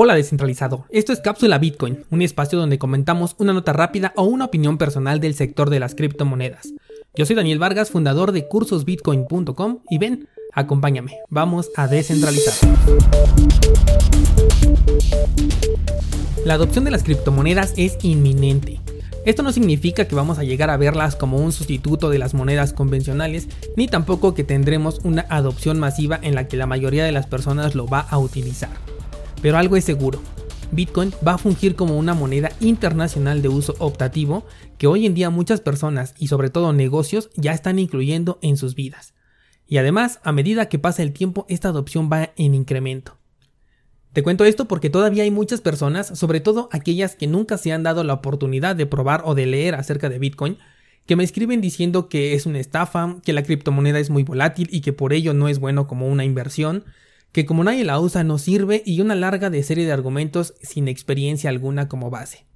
Hola descentralizado, esto es Cápsula Bitcoin, un espacio donde comentamos una nota rápida o una opinión personal del sector de las criptomonedas. Yo soy Daniel Vargas, fundador de cursosbitcoin.com y ven, acompáñame, vamos a descentralizar. La adopción de las criptomonedas es inminente. Esto no significa que vamos a llegar a verlas como un sustituto de las monedas convencionales, ni tampoco que tendremos una adopción masiva en la que la mayoría de las personas lo va a utilizar. Pero algo es seguro, Bitcoin va a fungir como una moneda internacional de uso optativo que hoy en día muchas personas y sobre todo negocios ya están incluyendo en sus vidas. Y además, a medida que pasa el tiempo, esta adopción va en incremento. Te cuento esto porque todavía hay muchas personas, sobre todo aquellas que nunca se han dado la oportunidad de probar o de leer acerca de Bitcoin, que me escriben diciendo que es una estafa, que la criptomoneda es muy volátil y que por ello no es bueno como una inversión, que como nadie la usa no sirve y una larga de serie de argumentos sin experiencia alguna como base.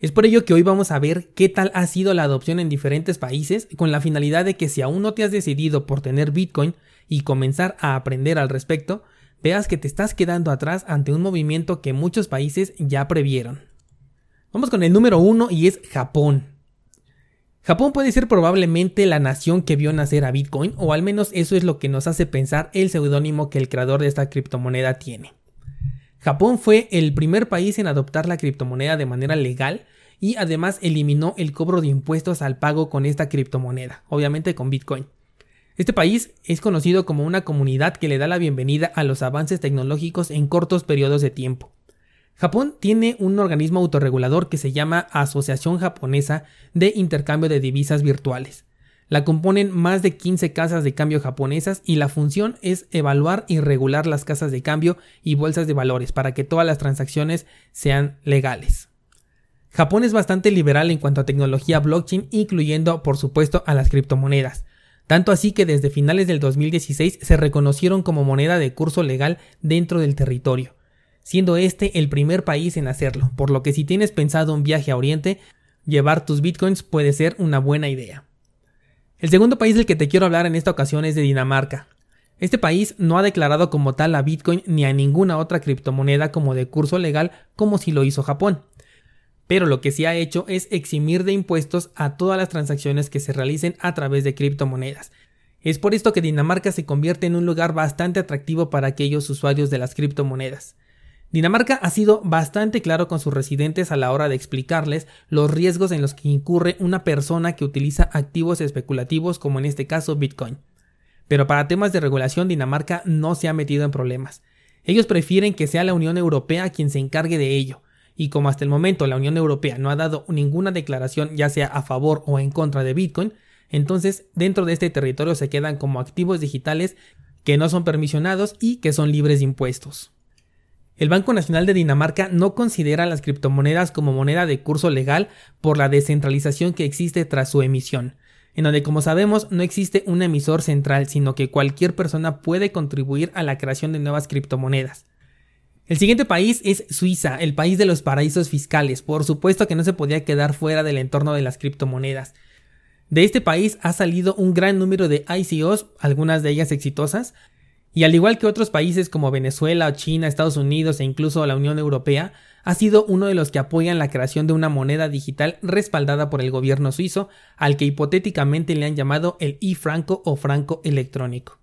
Es por ello que hoy vamos a ver qué tal ha sido la adopción en diferentes países con la finalidad de que si aún no te has decidido por tener Bitcoin y comenzar a aprender al respecto, veas que te estás quedando atrás ante un movimiento que muchos países ya previeron. Vamos con el número uno y es Japón. Japón puede ser probablemente la nación que vio nacer a Bitcoin, o al menos eso es lo que nos hace pensar el seudónimo que el creador de esta criptomoneda tiene. Japón fue el primer país en adoptar la criptomoneda de manera legal y además eliminó el cobro de impuestos al pago con esta criptomoneda, obviamente con Bitcoin. Este país es conocido como una comunidad que le da la bienvenida a los avances tecnológicos en cortos periodos de tiempo. Japón tiene un organismo autorregulador que se llama Asociación Japonesa de Intercambio de Divisas Virtuales. La componen más de 15 casas de cambio japonesas y la función es evaluar y regular las casas de cambio y bolsas de valores para que todas las transacciones sean legales. Japón es bastante liberal en cuanto a tecnología blockchain, incluyendo por supuesto a las criptomonedas. Tanto así que desde finales del 2016 se reconocieron como moneda de curso legal dentro del territorio siendo este el primer país en hacerlo, por lo que si tienes pensado un viaje a Oriente, llevar tus bitcoins puede ser una buena idea. El segundo país del que te quiero hablar en esta ocasión es de Dinamarca. Este país no ha declarado como tal a Bitcoin ni a ninguna otra criptomoneda como de curso legal como si lo hizo Japón. Pero lo que sí ha hecho es eximir de impuestos a todas las transacciones que se realicen a través de criptomonedas. Es por esto que Dinamarca se convierte en un lugar bastante atractivo para aquellos usuarios de las criptomonedas. Dinamarca ha sido bastante claro con sus residentes a la hora de explicarles los riesgos en los que incurre una persona que utiliza activos especulativos como en este caso Bitcoin. Pero para temas de regulación Dinamarca no se ha metido en problemas. Ellos prefieren que sea la Unión Europea quien se encargue de ello, y como hasta el momento la Unión Europea no ha dado ninguna declaración ya sea a favor o en contra de Bitcoin, entonces dentro de este territorio se quedan como activos digitales que no son permisionados y que son libres de impuestos. El Banco Nacional de Dinamarca no considera las criptomonedas como moneda de curso legal por la descentralización que existe tras su emisión, en donde como sabemos no existe un emisor central, sino que cualquier persona puede contribuir a la creación de nuevas criptomonedas. El siguiente país es Suiza, el país de los paraísos fiscales. Por supuesto que no se podía quedar fuera del entorno de las criptomonedas. De este país ha salido un gran número de ICOs, algunas de ellas exitosas, y al igual que otros países como Venezuela, China, Estados Unidos e incluso la Unión Europea, ha sido uno de los que apoyan la creación de una moneda digital respaldada por el gobierno suizo, al que hipotéticamente le han llamado el e-franco o franco electrónico.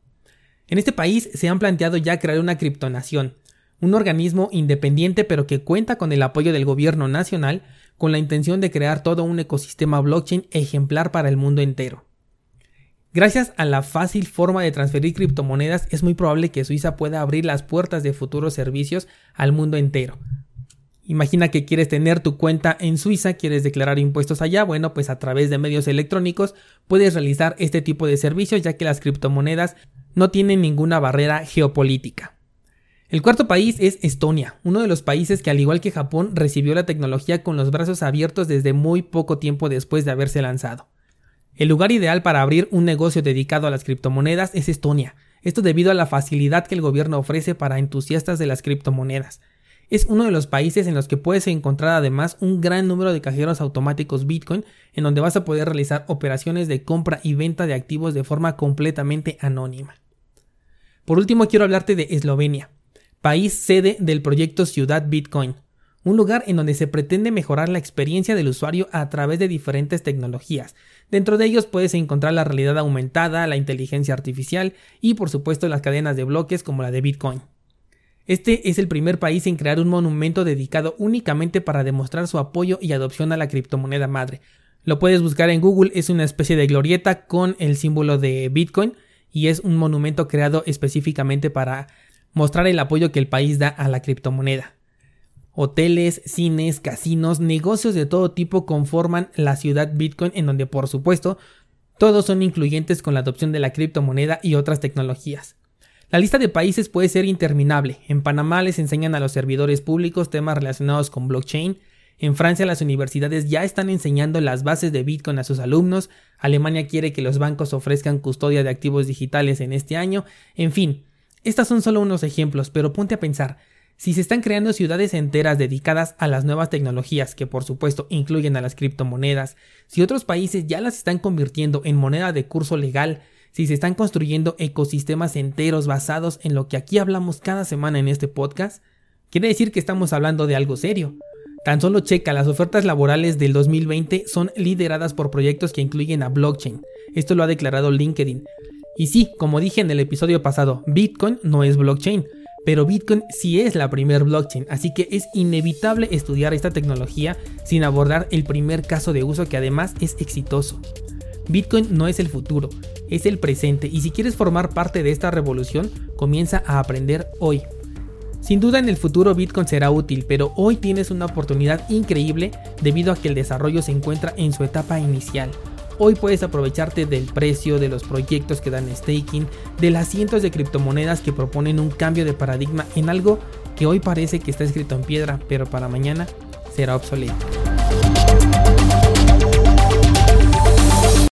En este país se han planteado ya crear una criptonación, un organismo independiente pero que cuenta con el apoyo del gobierno nacional con la intención de crear todo un ecosistema blockchain ejemplar para el mundo entero. Gracias a la fácil forma de transferir criptomonedas es muy probable que Suiza pueda abrir las puertas de futuros servicios al mundo entero. Imagina que quieres tener tu cuenta en Suiza, quieres declarar impuestos allá, bueno, pues a través de medios electrónicos puedes realizar este tipo de servicios ya que las criptomonedas no tienen ninguna barrera geopolítica. El cuarto país es Estonia, uno de los países que al igual que Japón recibió la tecnología con los brazos abiertos desde muy poco tiempo después de haberse lanzado. El lugar ideal para abrir un negocio dedicado a las criptomonedas es Estonia, esto debido a la facilidad que el gobierno ofrece para entusiastas de las criptomonedas. Es uno de los países en los que puedes encontrar además un gran número de cajeros automáticos Bitcoin en donde vas a poder realizar operaciones de compra y venta de activos de forma completamente anónima. Por último quiero hablarte de Eslovenia, país sede del proyecto Ciudad Bitcoin, un lugar en donde se pretende mejorar la experiencia del usuario a través de diferentes tecnologías. Dentro de ellos puedes encontrar la realidad aumentada, la inteligencia artificial y por supuesto las cadenas de bloques como la de Bitcoin. Este es el primer país en crear un monumento dedicado únicamente para demostrar su apoyo y adopción a la criptomoneda madre. Lo puedes buscar en Google, es una especie de glorieta con el símbolo de Bitcoin y es un monumento creado específicamente para mostrar el apoyo que el país da a la criptomoneda. Hoteles, cines, casinos, negocios de todo tipo conforman la ciudad Bitcoin en donde por supuesto todos son incluyentes con la adopción de la criptomoneda y otras tecnologías. La lista de países puede ser interminable. En Panamá les enseñan a los servidores públicos temas relacionados con blockchain. En Francia las universidades ya están enseñando las bases de Bitcoin a sus alumnos. Alemania quiere que los bancos ofrezcan custodia de activos digitales en este año. En fin, estos son solo unos ejemplos, pero ponte a pensar. Si se están creando ciudades enteras dedicadas a las nuevas tecnologías, que por supuesto incluyen a las criptomonedas, si otros países ya las están convirtiendo en moneda de curso legal, si se están construyendo ecosistemas enteros basados en lo que aquí hablamos cada semana en este podcast, quiere decir que estamos hablando de algo serio. Tan solo checa, las ofertas laborales del 2020 son lideradas por proyectos que incluyen a blockchain. Esto lo ha declarado LinkedIn. Y sí, como dije en el episodio pasado, Bitcoin no es blockchain, pero Bitcoin sí es la primer blockchain, así que es inevitable estudiar esta tecnología sin abordar el primer caso de uso que además es exitoso. Bitcoin no es el futuro, es el presente y si quieres formar parte de esta revolución, comienza a aprender hoy. Sin duda en el futuro Bitcoin será útil, pero hoy tienes una oportunidad increíble debido a que el desarrollo se encuentra en su etapa inicial. Hoy puedes aprovecharte del precio, de los proyectos que dan staking, de las cientos de criptomonedas que proponen un cambio de paradigma en algo que hoy parece que está escrito en piedra, pero para mañana será obsoleto.